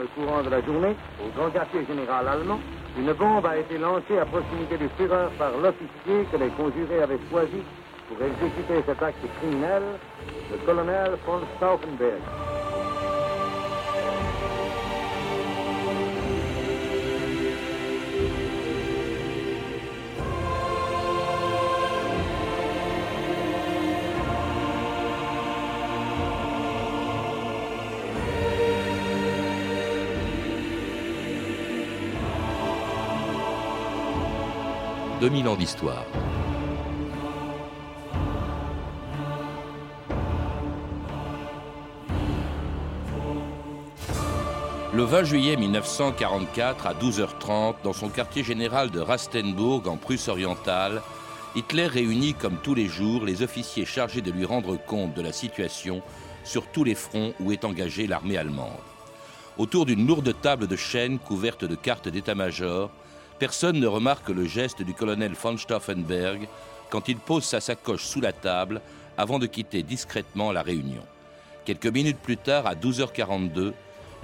le courant de la journée, au grand quartier général allemand, une bombe a été lancée à proximité du Führer par l'officier que les conjurés avaient choisi pour exécuter cet acte criminel, le colonel von Stauffenberg. 2000 ans d'histoire. Le 20 juillet 1944, à 12h30, dans son quartier général de Rastenburg, en Prusse orientale, Hitler réunit comme tous les jours les officiers chargés de lui rendre compte de la situation sur tous les fronts où est engagée l'armée allemande. Autour d'une lourde table de chêne couverte de cartes d'état-major, Personne ne remarque le geste du colonel von Stauffenberg quand il pose sa sacoche sous la table avant de quitter discrètement la réunion. Quelques minutes plus tard, à 12h42,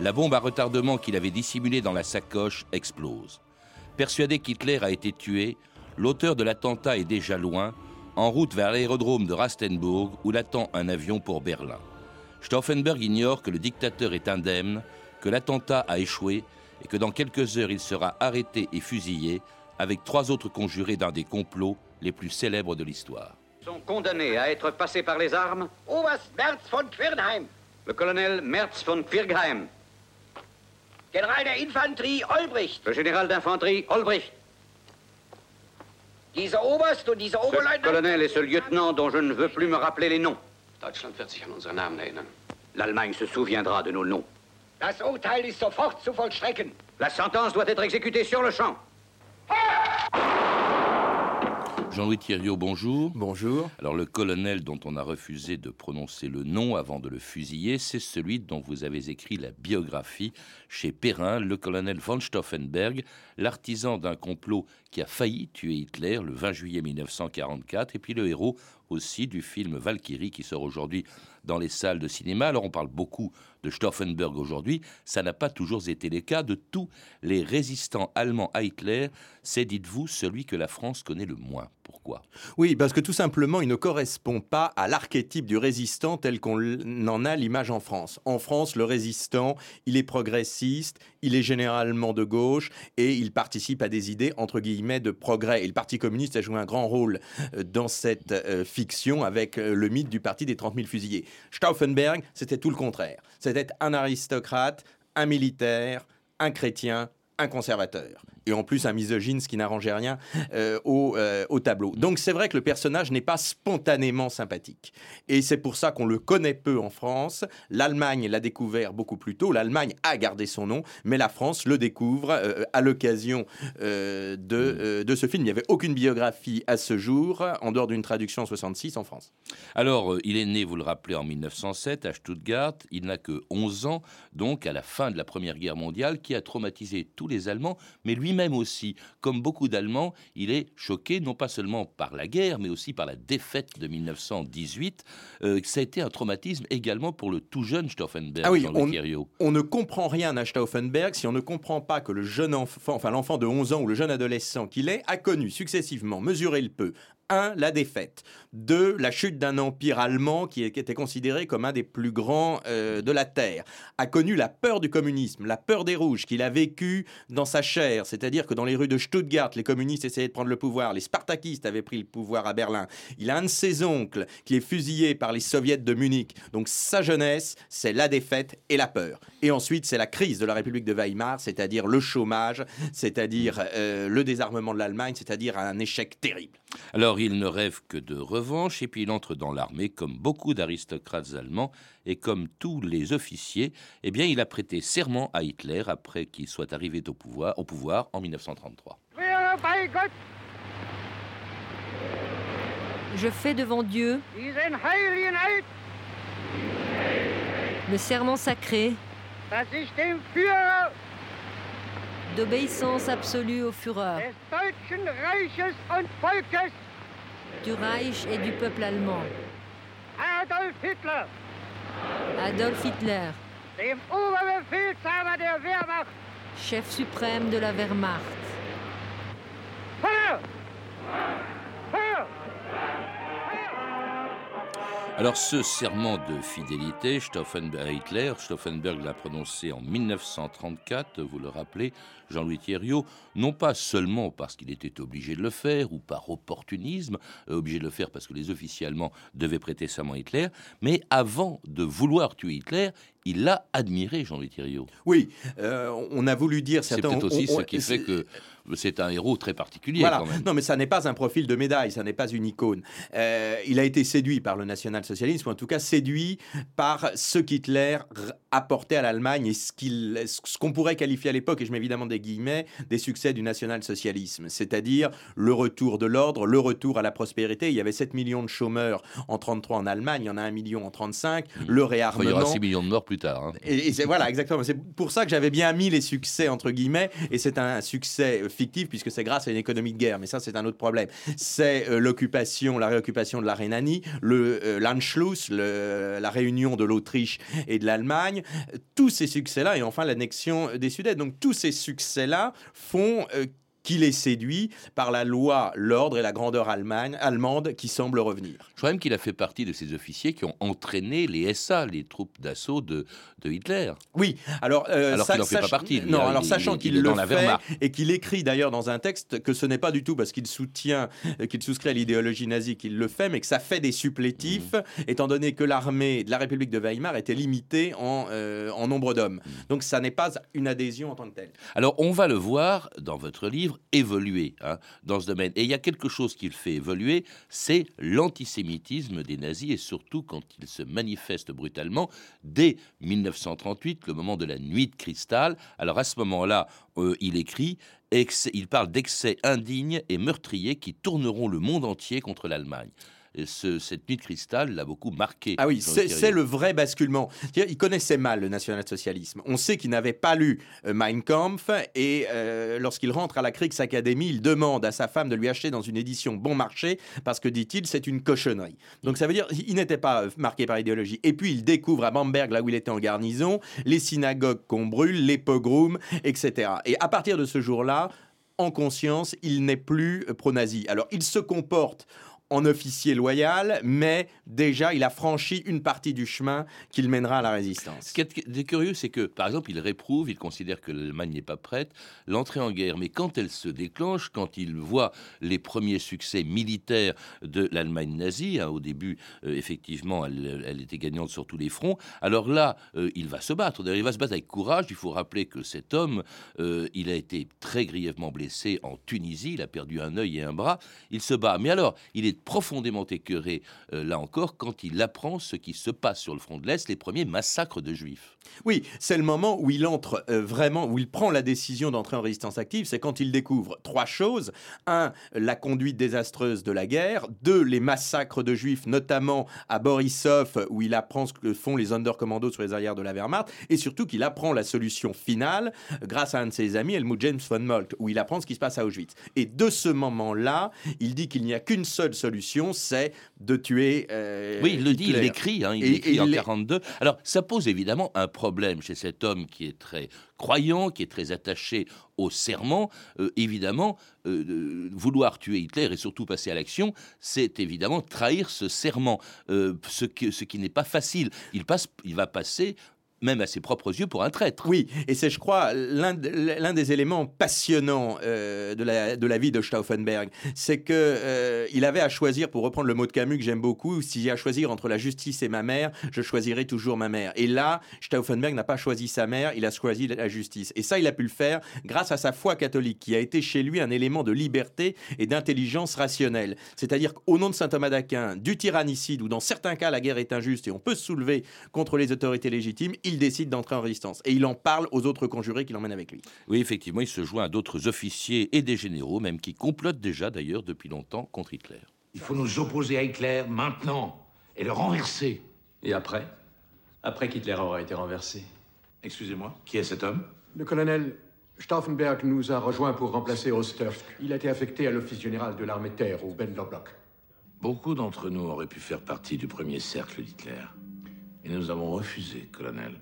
la bombe à retardement qu'il avait dissimulée dans la sacoche explose. Persuadé qu'Hitler a été tué, l'auteur de l'attentat est déjà loin, en route vers l'aérodrome de Rastenburg où l'attend un avion pour Berlin. Stauffenberg ignore que le dictateur est indemne, que l'attentat a échoué et que dans quelques heures il sera arrêté et fusillé avec trois autres conjurés d'un des complots les plus célèbres de l'histoire. Sont condamnés à être passés par les armes Oberst Merz von Quirnheim. Le colonel Merz von Quirnheim. Général der Infanterie Olbricht. Le général d'infanterie Olbricht. Diese Oberst und diese Oberleutnant. Ce colonel et ce lieutenant dont je ne veux plus me rappeler les noms. Deutschland wird sich an unsere Namen erinnern. L'Allemagne se souviendra de nos noms. Das Urteil ist sofort zu vollstrecken. La sentence doit être exécutée sur le champ. Jean-Louis Thiriot, bonjour. Bonjour. Alors le colonel dont on a refusé de prononcer le nom avant de le fusiller, c'est celui dont vous avez écrit la biographie chez Perrin, le colonel von Stauffenberg, l'artisan d'un complot qui a failli tuer Hitler le 20 juillet 1944, et puis le héros aussi du film Valkyrie qui sort aujourd'hui dans les salles de cinéma. Alors on parle beaucoup de Stauffenberg aujourd'hui, ça n'a pas toujours été le cas de tous les résistants allemands à Hitler. C'est, dites-vous, celui que la France connaît le moins. Pourquoi? Oui, parce que tout simplement, il ne correspond pas à l'archétype du résistant tel qu'on en a l'image en France. En France, le résistant, il est progressiste, il est généralement de gauche et il participe à des idées entre guillemets de progrès. Et le Parti communiste a joué un grand rôle euh, dans cette euh, fiction avec euh, le mythe du parti des 30 000 fusillés. Stauffenberg, c'était tout le contraire. Un aristocrate, un militaire, un chrétien, un conservateur et en plus un misogyne, ce qui n'arrangeait rien euh, au, euh, au, tableau. Donc c'est vrai que le personnage n'est pas spontanément sympathique. Et c'est pour ça qu'on le connaît peu en France. L'Allemagne l'a découvert beaucoup plus tôt. L'Allemagne a gardé son nom, mais la France le découvre euh, à l'occasion de, de ce film. Il n'y avait aucune biographie à ce jour, en dehors d'une traduction en 66 en France. Alors, il est né, vous le rappelez, en 1907 à Stuttgart. Il n'a que 11 ans, donc à la fin de la Première Guerre mondiale, qui a traumatisé tous les Allemands, mais lui même aussi, comme beaucoup d'Allemands, il est choqué non pas seulement par la guerre, mais aussi par la défaite de 1918. Euh, ça a été un traumatisme également pour le tout jeune Stauffenberg. Ah oui, on, on, ne comprend rien à Stauffenberg si on ne comprend pas que le jeune enfant, enfin l'enfant de 11 ans ou le jeune adolescent qu'il est, a connu successivement, mesuré le peu, 1. La défaite. 2. La chute d'un empire allemand qui, était considéré comme un des plus grands euh, de la Terre. A connu la peur du communisme, la peur des rouges qu'il a vécu dans sa chair. C'est-à-dire que dans les rues de Stuttgart, les communistes essayaient de prendre le pouvoir. Les spartakistes avaient pris le pouvoir à Berlin. Il a un de ses oncles qui est fusillé par les soviets de Munich. Donc sa jeunesse, c'est la défaite et la peur. Et ensuite, c'est la crise de la République de Weimar, c'est-à-dire le chômage, c'est-à-dire euh, le désarmement de l'Allemagne, c'est-à-dire un échec terrible. Alors, il ne rêve que de revanche et puis il entre dans l'armée comme beaucoup d'aristocrates allemands et comme tous les officiers, eh bien il a prêté serment à Hitler après qu'il soit arrivé au pouvoir, au pouvoir en 1933. Je fais devant Dieu le serment sacré d'obéissance absolue au Führer du Reich et du peuple allemand. Adolf Hitler. Adolf Hitler. dem Oberbefehlshaber der Wehrmacht. chef suprême de la Wehrmacht. Feuer! Feuer! Alors ce serment de fidélité, Stauffenberg à Hitler, Stauffenberg l'a prononcé en 1934, vous le rappelez, Jean-Louis Thierriot, non pas seulement parce qu'il était obligé de le faire ou par opportunisme, euh, obligé de le faire parce que les officiers allemands devaient prêter serment à Hitler, mais avant de vouloir tuer Hitler, il l'a admiré, Jean-Louis Thierriot. Oui, euh, on a voulu dire... C'est peut-être aussi on- on- ce qui fait que c'est un héros très particulier Voilà. quand même. Non, mais ça n'est pas un profil de médaille, ça n'est pas une icône. Euh, il a été séduit par le national-socialisme, ou en tout cas séduit par ce qu'Hitler apportait à l'Allemagne et ce qu'on pourrait qualifier à l'époque, et je mets évidemment des guillemets, des succès du national-socialisme, c'est-à-dire le retour de l'ordre, le retour à la prospérité. Il y avait 7 millions de chômeurs en 33 en Allemagne, il y en a 1 million en 35, le Enfin, il y réarmement. aura 6 millions de morts plus tard. hein. Et, et voilà exactement. C'est pour ça que j'avais bien mis les succès entre guillemets. Et c'est un succès euh, fictif puisque c'est grâce à une économie de guerre. Mais ça, c'est un autre problème. C'est euh, l'occupation, la réoccupation de la Rhénanie, le euh, l'Anschluss, la réunion de l'Autriche et de l'Allemagne. Tous ces succès-là et enfin l'annexion des Sudètes. Donc tous ces succès-là font qu'il est séduit par la loi, l'ordre et la grandeur allemagne, allemande qui semble revenir. Je crois même qu'il a fait partie de ces officiers qui ont entraîné les SA, les troupes d'assaut de, de Hitler. Oui, alors, euh, Alors qu'il n'en fait pas partie, Non, alors il- sachant il- qu'il le fait Wehrmacht. et qu'il écrit d'ailleurs dans un texte que ce n'est pas du tout parce qu'il soutient, qu'il souscrit à l'idéologie nazie qu'il le fait, mais que ça fait des supplétifs, Mmh. étant donné que l'armée de la République de Weimar était limitée en, euh, en nombre d'hommes. Donc ça n'est pas une adhésion en tant que telle. Alors, on va le voir dans votre livre évoluer hein, dans ce domaine. Et il y a quelque chose qui le fait évoluer, c'est l'antisémitisme des nazis, et surtout quand il se manifeste brutalement dès 1938, le moment de la nuit de cristal. Alors, à ce moment-là, euh, il écrit, il parle d'excès indignes et meurtriers qui tourneront le monde entier contre l'Allemagne. Et ce- cette nuit de cristal l'a beaucoup marqué. Ah oui, c'est le vrai basculement. Il connaissait mal le national-socialisme. On sait qu'il n'avait pas lu euh, Mein Kampf et euh, lorsqu'il rentre à la Kriegs Academy, il demande à sa femme de lui acheter dans une édition bon marché parce que, dit-il, c'est une cochonnerie. Donc ça veut dire il n'était pas euh, marqué par l'idéologie. Et puis il découvre à Bamberg, là où il était en garnison, les synagogues qu'on brûle, les pogroms, etc. Et à partir de ce jour-là, en conscience, il n'est plus pro-nazi. Alors il se comporte en officier loyal, mais déjà il a franchi une partie du chemin qu'il mènera à la résistance. Ce qui est curieux, c'est que, par exemple, il réprouve, il considère que l'Allemagne n'est pas prête, l'entrée en guerre. Mais quand elle se déclenche, quand il voit les premiers succès militaires de l'Allemagne nazie, hein, au début, euh, effectivement, elle, elle était gagnante sur tous les fronts, alors là, euh, il va se battre. D'ailleurs, il va se battre avec courage. Il faut rappeler que cet homme, euh, il a été très grièvement blessé en Tunisie, il a perdu un œil et un bras. Il se bat. Mais alors, il est profondément écœuré, euh, là encore, quand il apprend ce qui se passe sur le front de l'Est, les premiers massacres de juifs. Oui, c'est le moment où il entre euh, vraiment, où il prend la décision d'entrer en résistance active, c'est quand il découvre trois choses. Un, la conduite désastreuse de la guerre. Deux, les massacres de juifs, notamment à Borisov, où il apprend ce que font les Sonderkommandos sur les arrières de la Wehrmacht. Et surtout qu'il apprend la solution finale grâce à un de ses amis, Helmut James von Moltke, où il apprend ce qui se passe à Auschwitz. Et de ce moment-là, il dit qu'il n'y a qu'une seule solution, c'est de tuer. euh, Oui, il le dit, il l'écrit, hein, il Et- l'écrit et en il est- 42. Alors, ça pose évidemment un problème chez cet homme qui est très croyant, qui est très attaché au serment. Euh, évidemment, euh, vouloir tuer Hitler et surtout passer à l'action, c'est évidemment trahir ce serment, ce, qui- ce qui n'est pas facile. Il, passe, il va passer même à ses propres yeux pour un traître. Oui, et c'est, je crois, l'un de- l'un des éléments passionnants euh, de, la, vie de Stauffenberg. C'est que euh, il avait à choisir, pour reprendre le mot de Camus que j'aime beaucoup, y a à choisir entre la justice et ma mère, je choisirai toujours ma mère. Et là, Stauffenberg n'a pas choisi sa mère, il a choisi la justice. Et ça, il a pu le faire grâce à sa foi catholique, qui a été chez lui un élément de liberté et d'intelligence rationnelle. C'est-à-dire qu'au nom de saint Thomas d'Aquin, du tyrannicide, où dans certains cas la guerre est injuste et on peut se soulever contre les autorités légitimes, il décide d'entrer en résistance. Et il en parle aux autres conjurés qui l'emmènent avec lui. Oui, effectivement, il se joint à d'autres officiers et des généraux, même qui complotent déjà d'ailleurs depuis longtemps contre Hitler. Il faut nous opposer à Hitler maintenant et le renverser. Et après? Après qu'Hitler aura été renversé. Excusez-moi, qui est cet homme? Le colonel Stauffenberg nous a rejoints pour remplacer Ostersk. Il a été affecté à l'office général de l'armée de terre au Bendlerblock. Beaucoup d'entre nous auraient pu faire partie du premier cercle d'Hitler. Et nous avons refusé, colonel.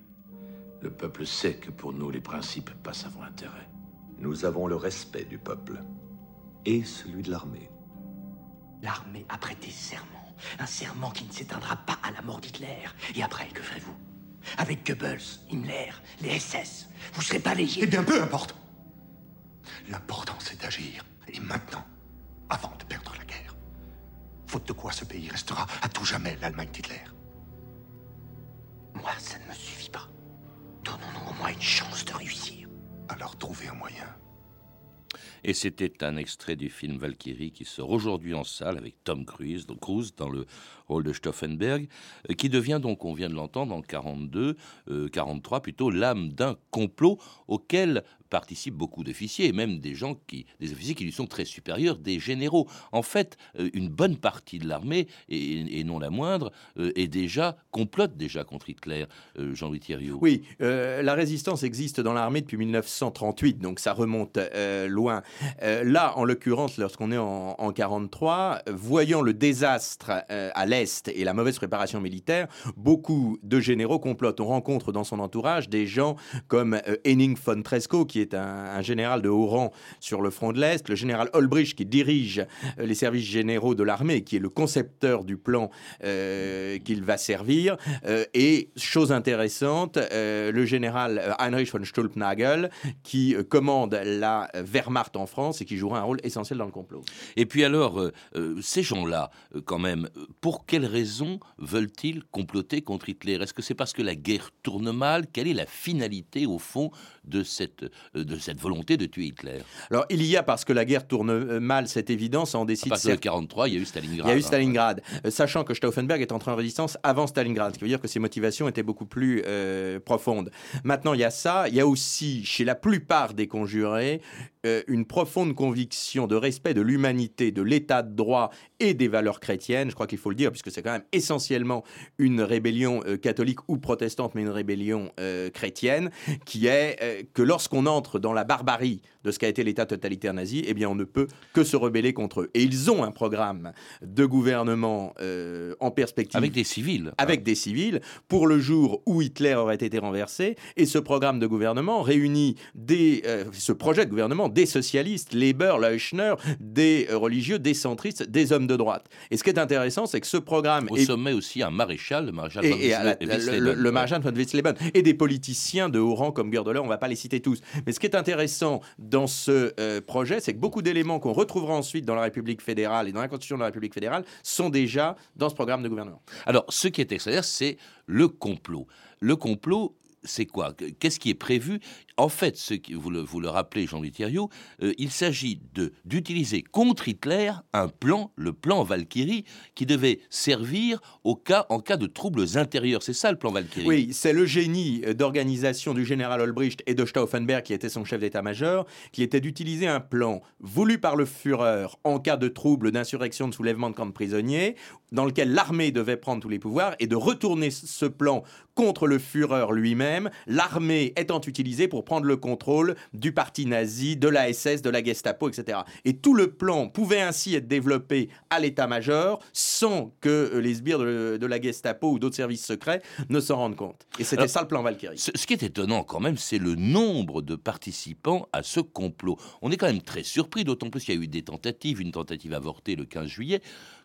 Le peuple sait que pour nous, les principes passent avant l'intérêt. Nous avons le respect du peuple et celui de l'armée. L'armée a prêté serment. Un serment qui ne s'éteindra pas à la mort d'Hitler. Et après, que ferez-vous? Avec Goebbels, Himmler, les SS, vous serez balayés. Eh bien, peu importe. L'important, c'est d'agir. Et maintenant, avant de perdre la guerre. Faute de quoi ce pays restera à tout jamais l'Allemagne d'Hitler. Moi, ça ne me suffit pas. Donnons-nous au moins une chance de réussir. Alors trouvez un moyen. Et c'était un extrait du film Valkyrie qui sort aujourd'hui en salle avec Tom Cruise, donc Cruise dans le rôle de Stauffenberg, euh, qui devient donc, on vient de l'entendre, en 42, 43 plutôt, l'âme d'un complot auquel participent beaucoup d'officiers, et même des gens qui, des officiers qui lui sont très supérieurs, des généraux. En fait, euh, une bonne partie de l'armée, et, non la moindre, euh, est déjà complote déjà contre Hitler. Jean-Louis Thierry. Oui, la résistance existe dans l'armée depuis 1938, donc ça remonte loin. là, en l'occurrence, lorsqu'on est en, en 43, voyant le désastre à l'Est et la mauvaise préparation militaire, beaucoup de généraux complotent. On rencontre dans son entourage des gens comme Henning von Tresco, qui est un, général de haut rang sur le front de l'Est, le général Olbrich, qui dirige euh, les services généraux de l'armée, qui est le concepteur du plan euh, qu'il va servir. Euh, et, chose intéressante, le général Heinrich von Stulpnagel, qui commande la Wehrmacht en France et qui jouera un rôle essentiel dans le complot. Et puis alors, ces gens-là, quand même, pour quelles raisons veulent-ils comploter contre Hitler? Est-ce que c'est parce que la guerre tourne mal? Quelle est la finalité, au fond, de cette, de cette volonté de tuer Hitler Alors, il y a, parce que la guerre tourne euh, mal, cette évidence, on décide... À partir de 1943, il y a eu Stalingrad. Il y a eu hein. Stalingrad, euh, sachant que Stauffenberg est entré en résistance avant Stalingrad, ce qui veut dire que ses motivations étaient beaucoup plus profondes. Maintenant, il y a ça, il y a aussi, chez la plupart des conjurés, une profonde conviction de respect de l'humanité, de l'état de droit et des valeurs chrétiennes, je crois qu'il faut le dire, puisque c'est quand même essentiellement une rébellion catholique ou protestante, mais une rébellion chrétienne, qui est que lorsqu'on entre dans la barbarie de ce qu'a été l'État totalitaire nazi, eh bien, on ne peut que se rebeller contre eux. Et ils ont un programme de gouvernement euh, en perspective. Avec des civils. Avec des civils, pour le jour où Hitler aurait été renversé. Et ce programme de gouvernement réunit des, euh, ce projet de gouvernement des socialistes, Leber, Leuchner, des religieux, des centristes, des hommes de droite. Et ce qui est intéressant, c'est que ce programme. Au sommet aussi un maréchal, le maréchal et, von, et le, le, maréchal von Witzleben. Et des politiciens de haut rang comme Goerdeler, on ne va pas les citer tous. Mais ce qui est intéressant dans ce euh, projet, c'est que beaucoup d'éléments qu'on retrouvera ensuite dans la République fédérale et dans la Constitution de la République fédérale sont déjà dans ce programme de gouvernement. Alors, ce qui est extraordinaire, c'est le complot. Le complot, c'est quoi Qu'est-ce qui est prévu? En fait, ce vous, le, rappelez, Jean-Louis Thierriot, euh, il s'agit d'utiliser contre Hitler un plan, le plan Valkyrie, qui devait servir en cas de troubles intérieurs. C'est ça le plan Valkyrie? Oui, c'est le génie euh, d'organisation du général Olbricht et de Stauffenberg, qui était son chef d'état-major, qui était d'utiliser un plan voulu par le Führer en cas de troubles, d'insurrection, de soulèvement de camps de prisonniers, dans lequel l'armée devait prendre tous les pouvoirs, et de retourner ce plan contre le Führer lui-même, l'armée étant utilisée pour prendre le contrôle du parti nazi, de la SS, de la Gestapo, etc. Et tout le plan pouvait ainsi être développé à l'état-major sans que les sbires de, la Gestapo ou d'autres services secrets ne s'en rendent compte. Et c'était ça le plan Valkyrie. Ce, ce, qui est étonnant quand même, c'est le nombre de participants à ce complot. On est quand même très surpris, d'autant plus qu'il y a eu des tentatives, une tentative avortée le 15 juillet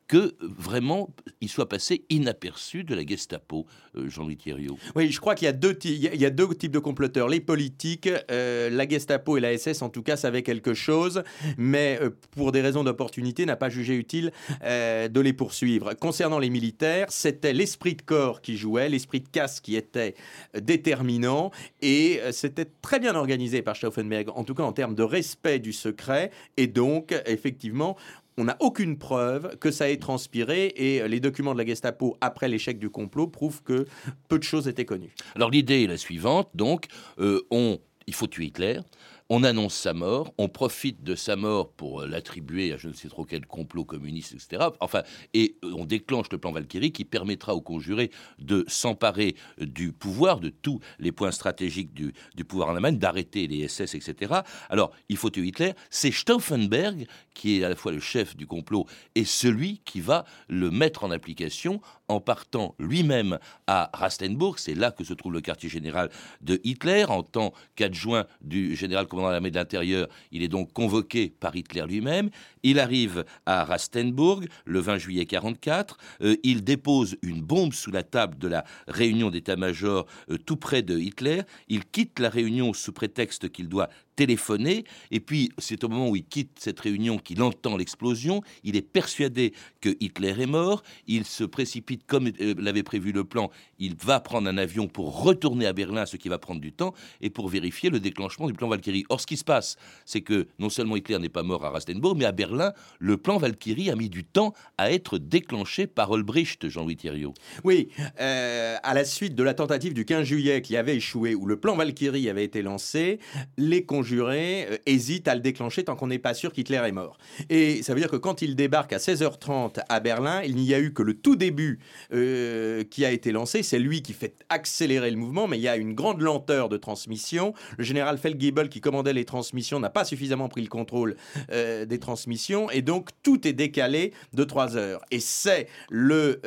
que vraiment il soit passé inaperçu de la Gestapo, euh, Jean-Louis Thierriot. Oui, je crois qu'il y, a deux types de comploteurs. Les politiques, euh, la Gestapo et la SS en tout cas savaient quelque chose, mais euh, pour des raisons d'opportunité n'a pas jugé utile de les poursuivre. Concernant les militaires, c'était l'esprit de corps qui jouait, l'esprit de casse qui était déterminant, et c'était très bien organisé par Stauffenberg, en tout cas en termes de respect du secret, et donc effectivement on n'a aucune preuve que ça ait transpiré et les documents de la Gestapo après l'échec du complot prouvent que peu de choses étaient connues. Alors l'idée est la suivante, donc euh, on, il faut tuer Hitler. On annonce sa mort, on profite de sa mort pour l'attribuer à je ne sais trop quel complot communiste, etc. Enfin, et on déclenche le plan Valkyrie qui permettra aux conjurés de s'emparer du pouvoir, de tous les points stratégiques du, du pouvoir en Allemagne, d'arrêter les SS, etc. Alors, il faut tuer Hitler. C'est Stauffenberg qui est à la fois le chef du complot et celui qui va le mettre en application en partant lui-même à Rastenburg. C'est là que se trouve le quartier général de Hitler. En tant qu'adjoint du général commandant de l'armée de l'intérieur, il est donc convoqué par Hitler lui-même. Il arrive à Rastenburg le 20 juillet 44. Euh, il dépose une bombe sous la table de la réunion d'état-major euh, tout près de Hitler. Il quitte la réunion sous prétexte qu'il doit téléphoner. Et puis, c'est au moment où il quitte cette réunion qu'il entend l'explosion. Il est persuadé que Hitler est mort. Il se précipite comme euh, l'avait prévu le plan. Il va prendre un avion pour retourner à Berlin, ce qui va prendre du temps, et pour vérifier le déclenchement du plan Valkyrie. Or, ce qui se passe, c'est que non seulement Hitler n'est pas mort à Rastenburg, mais à Berlin, le plan Valkyrie a mis du temps à être déclenché par Olbricht, Jean-Louis Thiriot. Oui, euh, à la suite de la tentative du 15 juillet qui avait échoué, où le plan Valkyrie avait été lancé, les conjurés euh, hésitent à le déclencher tant qu'on n'est pas sûr qu'Hitler est mort. Et ça veut dire que quand il débarque à 16h30 à Berlin, il n'y a eu que le tout début euh, qui a été lancé. C'est lui qui fait accélérer le mouvement, mais il y a une grande lenteur de transmission. Le général Feldgiebel, qui commandait les transmissions, n'a pas suffisamment pris le contrôle euh, des transmissions, et donc tout est décalé de 3 heures. Et c'est le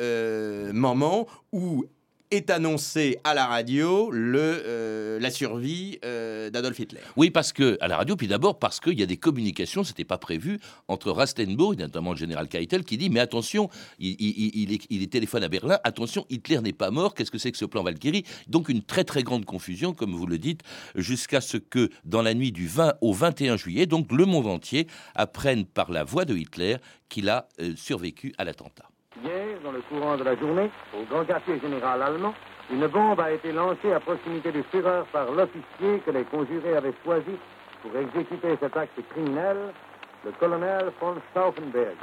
moment où est annoncé à la radio le, euh, la survie euh, d'Adolf Hitler. Oui, parce que à la radio, puis d'abord parce qu'il y a des communications, c'était pas prévu entre Rastenburg, notamment le général Keitel, qui dit mais attention, il, il, téléphone à Berlin, attention, Hitler n'est pas mort. Qu'est-ce que c'est que ce plan Valkyrie? Donc une très très grande confusion, comme vous le dites, jusqu'à ce que dans la nuit du 20 au 21 juillet, donc le monde entier apprenne par la voix de Hitler qu'il a euh, survécu à l'attentat. Le courant de la journée, au grand quartier général allemand, une bombe a été lancée à proximité du Führer par l'officier que les conjurés avaient choisi pour exécuter cet acte criminel, le colonel von Stauffenberg,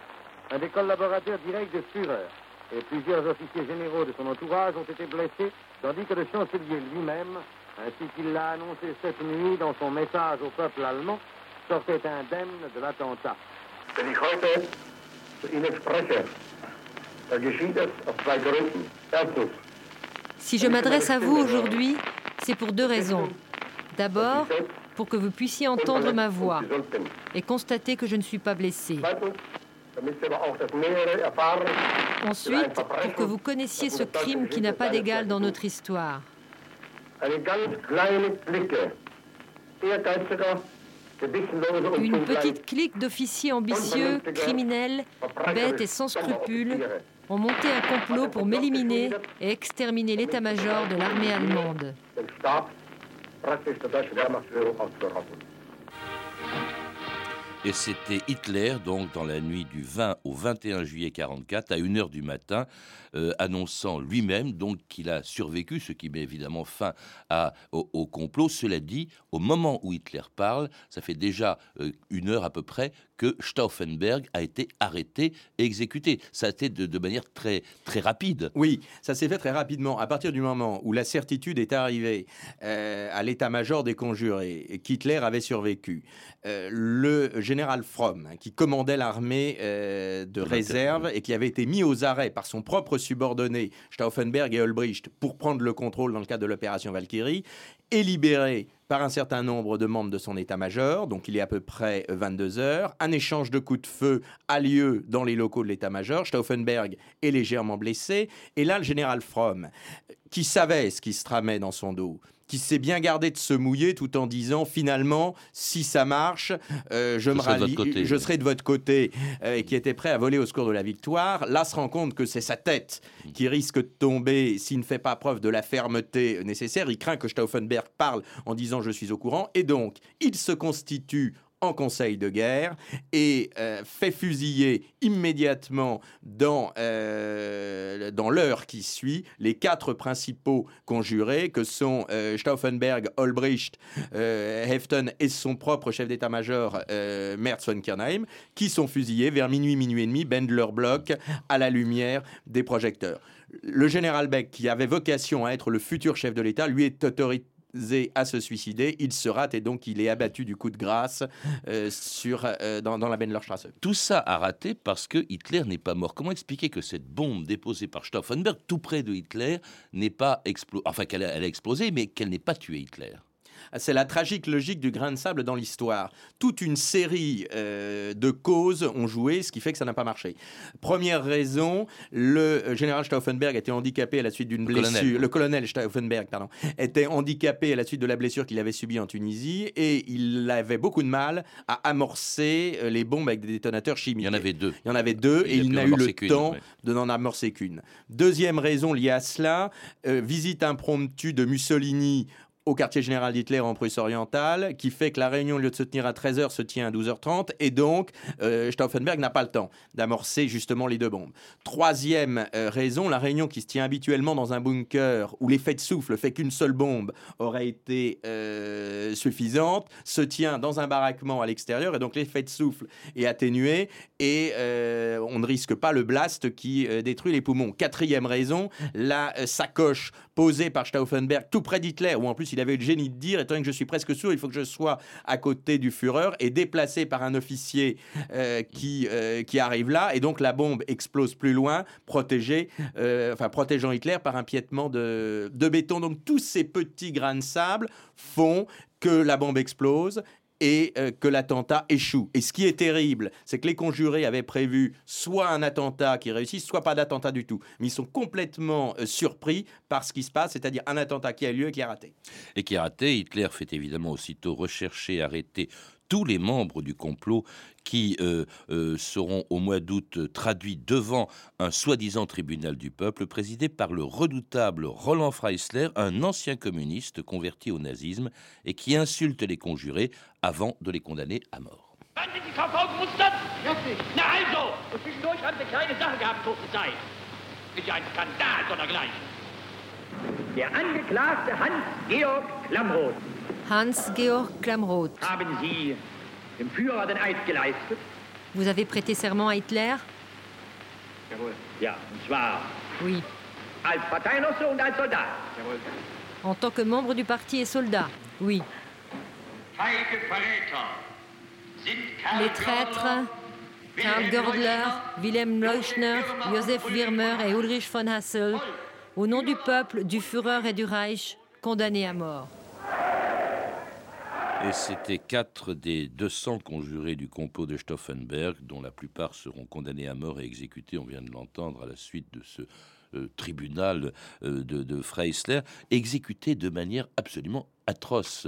un des collaborateurs directs du Führer. Et plusieurs officiers généraux de son entourage ont été blessés, tandis que le chancelier lui-même, ainsi qu'il l'a annoncé cette nuit dans son message au peuple allemand, sortait indemne de l'attentat. Si je m'adresse à vous aujourd'hui, c'est pour deux raisons. D'abord, pour que vous puissiez entendre ma voix et constater que je ne suis pas blessé. Ensuite, pour que vous connaissiez ce crime qui n'a pas d'égal dans notre histoire. Une petite clique d'officiers ambitieux, criminels, bêtes et sans scrupules ont monté un complot pour m'éliminer et exterminer l'état-major de l'armée allemande. Et c'était Hitler, donc, dans la nuit du 20 au 21 juillet 44, à 1h du matin, euh, annonçant lui-même qu'il a survécu, ce qui met évidemment fin au, complot. Cela dit, au moment où Hitler parle, ça fait déjà euh, une heure à peu près que Stauffenberg a été arrêté et exécuté. Ça a été de, de manière très, très rapide. Oui, ça s'est fait très rapidement. À partir du moment où la certitude est arrivée euh, à l'état-major des conjurés qu'Hitler avait survécu, euh, le général Fromm, hein, qui commandait l'armée euh, de réserve et qui avait été mis aux arrêts par son propre subordonné, Stauffenberg et Olbricht, pour prendre le contrôle dans le cadre de l'opération Valkyrie, est libéré par un certain nombre de membres de son état-major, donc il est à peu près 22 heures. Un échange de coups de feu a lieu dans les locaux de l'état-major. Stauffenberg est légèrement blessé. Et là, le général Fromm, qui savait ce qui se tramait dans son dos, qui s'est bien gardé de se mouiller tout en disant finalement si ça marche euh, je, je, me rallie, côté, je serai de votre côté euh, et qui était prêt à voler au secours de la victoire. Là se rend compte que c'est sa tête qui risque de tomber s'il ne fait pas preuve de la fermeté nécessaire. Il craint que Stauffenberg parle en disant je suis au courant. Et donc il se constitue en conseil de guerre et euh, fait fusiller immédiatement dans, euh, dans l'heure qui suit les quatre principaux conjurés que sont euh, Stauffenberg, Olbricht, Hefton et son propre chef d'état-major Merz von Kernheim qui sont fusillés vers minuit, minuit et demi, Bendler bloc à la lumière des projecteurs. Le général Beck, qui avait vocation à être le futur chef de l'État, lui est autoritaire à se suicider. Il se rate et donc il est abattu du coup de grâce euh, sur, euh, dans, la Benlerstrasse. Tout ça a raté parce que Hitler n'est pas mort. Comment expliquer que cette bombe déposée par Stauffenberg, tout près de Hitler, n'est pas explosée, enfin qu'elle a explosé, mais qu'elle n'ait pas tué Hitler? C'est la tragique logique du grain de sable dans l'histoire. Toute une série euh, de causes ont joué, ce qui fait que ça n'a pas marché. Première raison, le euh, général Stauffenberg était handicapé à la suite d'une blessure. Le colonel Stauffenberg, pardon, était handicapé à la suite de la blessure qu'il avait subie en Tunisie et il avait beaucoup de mal à amorcer euh, les bombes avec des détonateurs chimiques. Il y en avait deux. Il y en avait deux et, il n'a eu le temps de n'en amorcer qu'une. Deuxième raison liée à cela, visite impromptue de Mussolini au quartier général d'Hitler en Prusse orientale, qui fait que la réunion, au lieu de se tenir à 13h, se tient à 12h30, et donc euh, Stauffenberg n'a pas le temps d'amorcer justement les deux bombes. Troisième euh, raison, la réunion qui se tient habituellement dans un bunker où l'effet de souffle fait qu'une seule bombe aurait été euh, suffisante, se tient dans un baraquement à l'extérieur, et donc l'effet de souffle est atténué, et on ne risque pas le blast qui détruit les poumons. Quatrième raison, la sacoche posée par Stauffenberg tout près d'Hitler, où en plus il avait le génie de dire, étant donné que je suis presque sûr, il faut que je sois à côté du Führer, et déplacé par un officier euh, qui, euh, qui arrive là, et donc la bombe explose plus loin, protégée, euh, enfin protégeant Hitler par un piétement de, de béton. Donc tous ces petits grains de sable font que la bombe explose et euh, que l'attentat échoue. Et ce qui est terrible, c'est que les conjurés avaient prévu soit un attentat qui réussit, soit pas d'attentat du tout. Mais ils sont complètement euh, surpris par ce qui se passe, c'est-à-dire un attentat qui a lieu et qui est raté. Et qui est raté, Hitler fait évidemment aussitôt rechercher, arrêter tous les membres du complot qui euh, euh, seront au mois d'août traduits devant un soi-disant tribunal du peuple présidé par le redoutable Roland Freisler, un ancien communiste converti au nazisme et qui insulte les conjurés avant de les condamner à mort. Hans-Georg Klamroth. Vous avez prêté serment à Hitler? Oui. En tant que membre du parti et soldat? Oui. Les traîtres, Karl Gördler, Wilhelm Leuschner, Josef Wirmer et Ulrich von Hassel, au nom du peuple, du Führer et du Reich, condamnés à mort. Et c'était quatre des 200 conjurés du complot de Stauffenberg, dont la plupart seront condamnés à mort et exécutés, on vient de l'entendre, à la suite de ce euh, tribunal euh, de, de Freisler, exécutés de manière absolument atroce.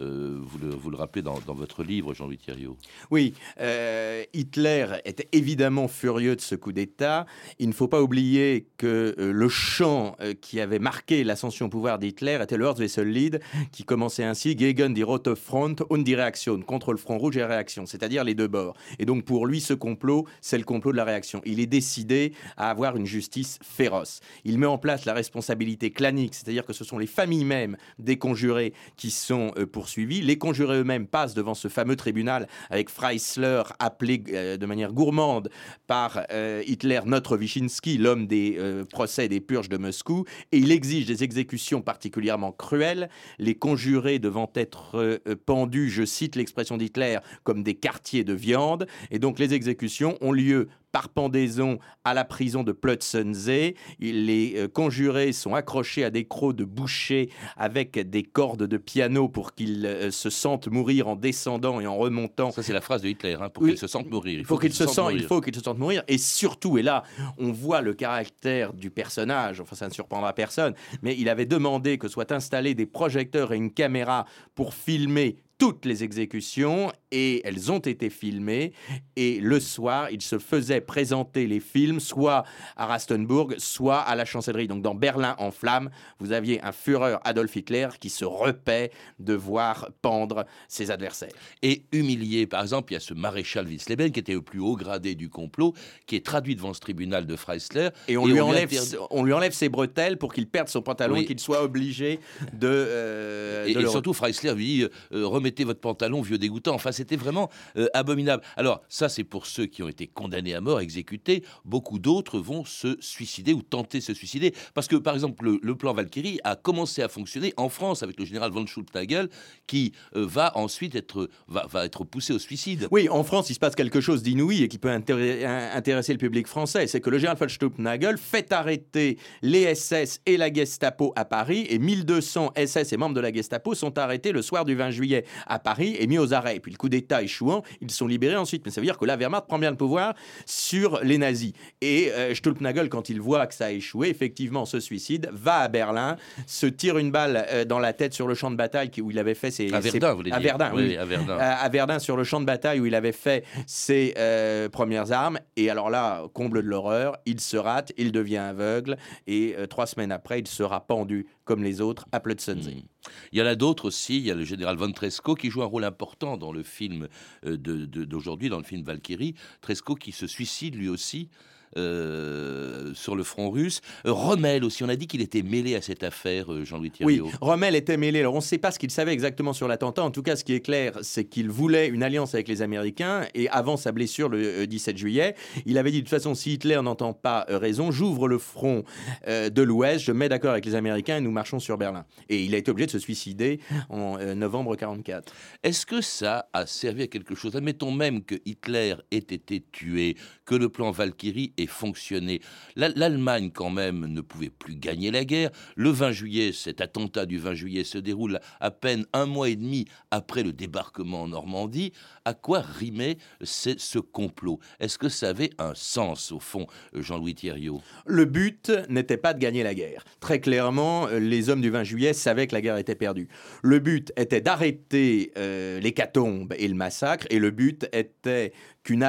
Euh, vous, le, vous, le, rappelez dans, votre livre, Jean-Louis Thierriot. Oui, euh, Hitler était évidemment furieux de ce coup d'État. Il ne faut pas oublier que euh, le chant qui avait marqué l'ascension au pouvoir d'Hitler était le Lied, qui commençait ainsi Gegen die Rote Front und die Reaktion, contre le front rouge et la réaction, c'est-à-dire les deux bords. Et donc pour lui, ce complot, c'est le complot de la réaction. Il est décidé à avoir une justice féroce. Il met en place la responsabilité clanique, c'est-à-dire que ce sont les familles mêmes des conjurés qui sont euh, poursuivis. Les conjurés eux-mêmes passent devant ce fameux tribunal avec Freisler appelé euh, de manière gourmande par euh, Hitler notre Wyszynski, l'homme des procès des purges de Moscou, et il exige des exécutions particulièrement cruelles. Les conjurés devant être pendus, je cite l'expression d'Hitler, comme des quartiers de viande. Et donc les exécutions ont lieu par pendaison à la prison de Plötzensee. Les euh, conjurés sont accrochés à des crocs de boucher avec des cordes de piano pour qu'ils euh, se sentent mourir en descendant et en remontant. Ça, c'est la phrase de Hitler, hein, pour qu'ils se sentent mourir. Il faut, qu'ils se, sentent, il faut qu'ils se sentent mourir. Et surtout, et là, on voit le caractère du personnage, enfin, ça ne surprendra personne, mais il avait demandé que soient installés des projecteurs et une caméra pour filmer toutes les exécutions et elles ont été filmées. Et le soir, il se faisait présenter les films soit à Rastenburg, soit à la chancellerie. Donc dans Berlin en flammes, vous aviez un Führer Adolf Hitler qui se repaît de voir pendre ses adversaires. Et humilié, par exemple, il y a ce maréchal Wisleben qui était au plus haut gradé du complot, qui est traduit devant ce tribunal de Freisler. Et on, lui, enlève, on lui enlève ses bretelles pour qu'il perde son pantalon et qu'il soit obligé de... Euh, et, surtout, Freisler lui dit, euh, remettez votre pantalon, vieux dégoûtant. Enfin, c'était vraiment euh, abominable. Alors, ça, c'est pour ceux qui ont été condamnés à mort, exécutés. Beaucoup d'autres vont se suicider ou tenter de se suicider. Parce que, par exemple, le, plan Valkyrie a commencé à fonctionner en France avec le général von Schultnagel, qui euh, va ensuite être, va, va, être poussé au suicide. Oui, en France, il se passe quelque chose d'inouï et qui peut intéresser le public français. C'est que le général von Schultnagel fait arrêter les SS et la Gestapo à Paris et 1200 SS et membres de la Gestapo sont arrêtés le soir du 20 juillet à Paris et mis aux arrêts. Puis le coup d'État échouant, ils sont libérés ensuite. Mais ça veut dire que la Wehrmacht prend bien le pouvoir sur les nazis. Et euh, Stolpnagel, quand il voit que ça a échoué, effectivement se suicide, va à Berlin, se tire une balle euh, dans la tête sur le champ de bataille où il avait fait ses... À Verdun, vous voulez à Verdun, oui, À Verdun. À, Verdun, sur le champ de bataille où il avait fait ses euh, premières armes. Et alors là, comble de l'horreur, il se rate, il devient aveugle et trois semaines après, il sera pendu comme les autres à Plötzensee. Hmm. Il y en a d'autres aussi. Il y a le général von Tresco qui joue un rôle important dans le film euh, d'aujourd'hui, dans le film Valkyrie. Tresco qui se suicide lui aussi sur le front russe. Euh, Rommel aussi, on a dit qu'il était mêlé à cette affaire, euh, Jean-Louis Thierry. Oui, Rommel était mêlé. Alors on ne sait pas ce qu'il savait exactement sur l'attentat. En tout cas, ce qui est clair, c'est qu'il voulait une alliance avec les Américains. Et avant sa blessure le 17 juillet, il avait dit de toute façon, si Hitler n'entend pas raison, j'ouvre le front de l'Ouest, je mets d'accord avec les Américains et nous marchons sur Berlin. Et il a été obligé de se suicider en novembre 44. Est-ce que ça a servi à quelque chose? Admettons même que Hitler ait été tué, que le plan Valkyrie ait fonctionné. L'Allemagne, quand même, ne pouvait plus gagner la guerre. Le 20 juillet, cet attentat du 20 juillet se déroule à peine un mois et demi après le débarquement en Normandie. À quoi rimait ce complot? Est-ce que ça avait un sens, au fond, Jean-Louis Thierriot Le but n'était pas de gagner la guerre. Très clairement, les hommes du 20 juillet savaient que la guerre était perdue. Le but était d'arrêter euh, l'hécatombe et le massacre, et le but était qu'une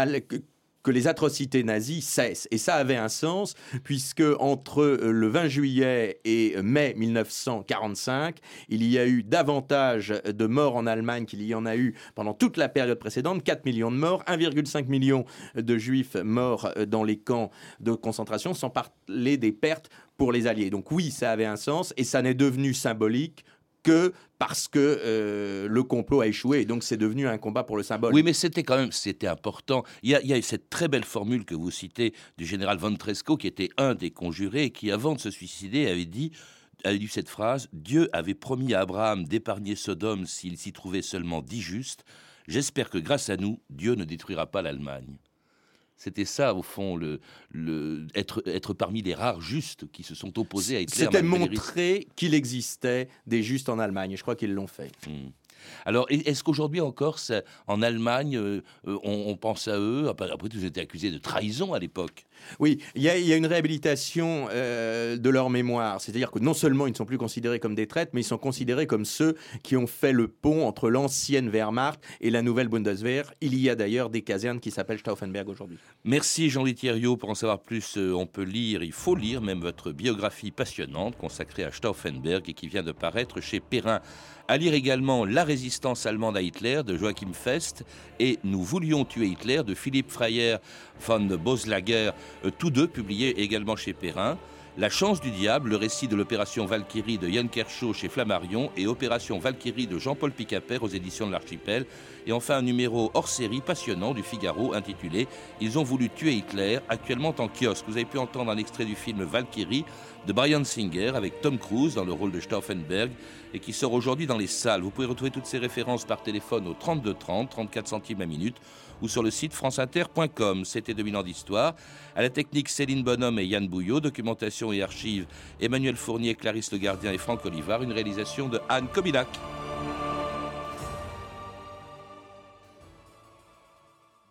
que les atrocités nazies cessent. Et ça avait un sens, puisque entre euh, le 20 juillet et mai 1945, il y a eu davantage de morts en Allemagne qu'il y en a eu pendant toute la période précédente, 4 millions de morts, 1,5 million de juifs morts euh, dans les camps de concentration, sans parler des pertes pour les Alliés. Donc oui, ça avait un sens, et ça n'est devenu symbolique que parce que euh, le complot a échoué et donc c'est devenu un combat pour le symbole. Oui, mais c'était quand même c'était important. Il y, a, cette très belle formule que vous citez du général von Tresco qui était un des conjurés qui avant de se suicider avait dit avait dit cette phrase Dieu avait promis à Abraham d'épargner Sodome s'il s'y trouvait seulement dix justes. J'espère que grâce à nous, Dieu ne détruira pas l'Allemagne. C'était ça, au fond, le, le, être, être parmi les rares justes qui se sont opposés à Hitler. C'était montrer qu'il existait des justes en Allemagne. Et je crois qu'ils l'ont fait. Hmm. Alors, est-ce qu'aujourd'hui encore, en Allemagne, euh, euh, on, pense à eux? Après, tout, ils étaient accusés de trahison à l'époque. Oui, il y, a une réhabilitation euh, de leur mémoire. C'est-à-dire que non seulement ils ne sont plus considérés comme des traîtres, mais ils sont considérés comme ceux qui ont fait le pont entre l'ancienne Wehrmacht et la nouvelle Bundeswehr. Il y a d'ailleurs des casernes qui s'appellent Stauffenberg aujourd'hui. Merci Jean-Louis Thierriot. Pour en savoir plus, on peut lire, il faut lire même votre biographie passionnante consacrée à Stauffenberg et qui vient de paraître chez Perrin. À lire également La résistance allemande à Hitler de Joachim Fest et Nous voulions tuer Hitler de Philippe Freyer von Boslager, euh, tous deux publiés également chez Perrin. La chance du diable, le récit de l'opération Valkyrie de Yann Kershaw chez Flammarion et Opération Valkyrie de Jean-Paul Picaper aux éditions de l'Archipel. Et enfin un numéro hors série passionnant du Figaro intitulé Ils ont voulu tuer Hitler, actuellement en kiosque. Vous avez pu entendre un extrait du film Valkyrie de Brian Singer avec Tom Cruise dans le rôle de Stauffenberg et qui sort aujourd'hui dans les salles. Vous pouvez retrouver toutes ces références par téléphone au 32 30, 34 centimes la minute ou sur le site franceinter.com. C'était 2000 ans d'histoire. À la technique, Céline Bonhomme et Yann Bouillot. Documentation et archives, Emmanuel Fournier, Clarisse Le Gardien et Franck Olivard. Une réalisation de Anne Kobilac.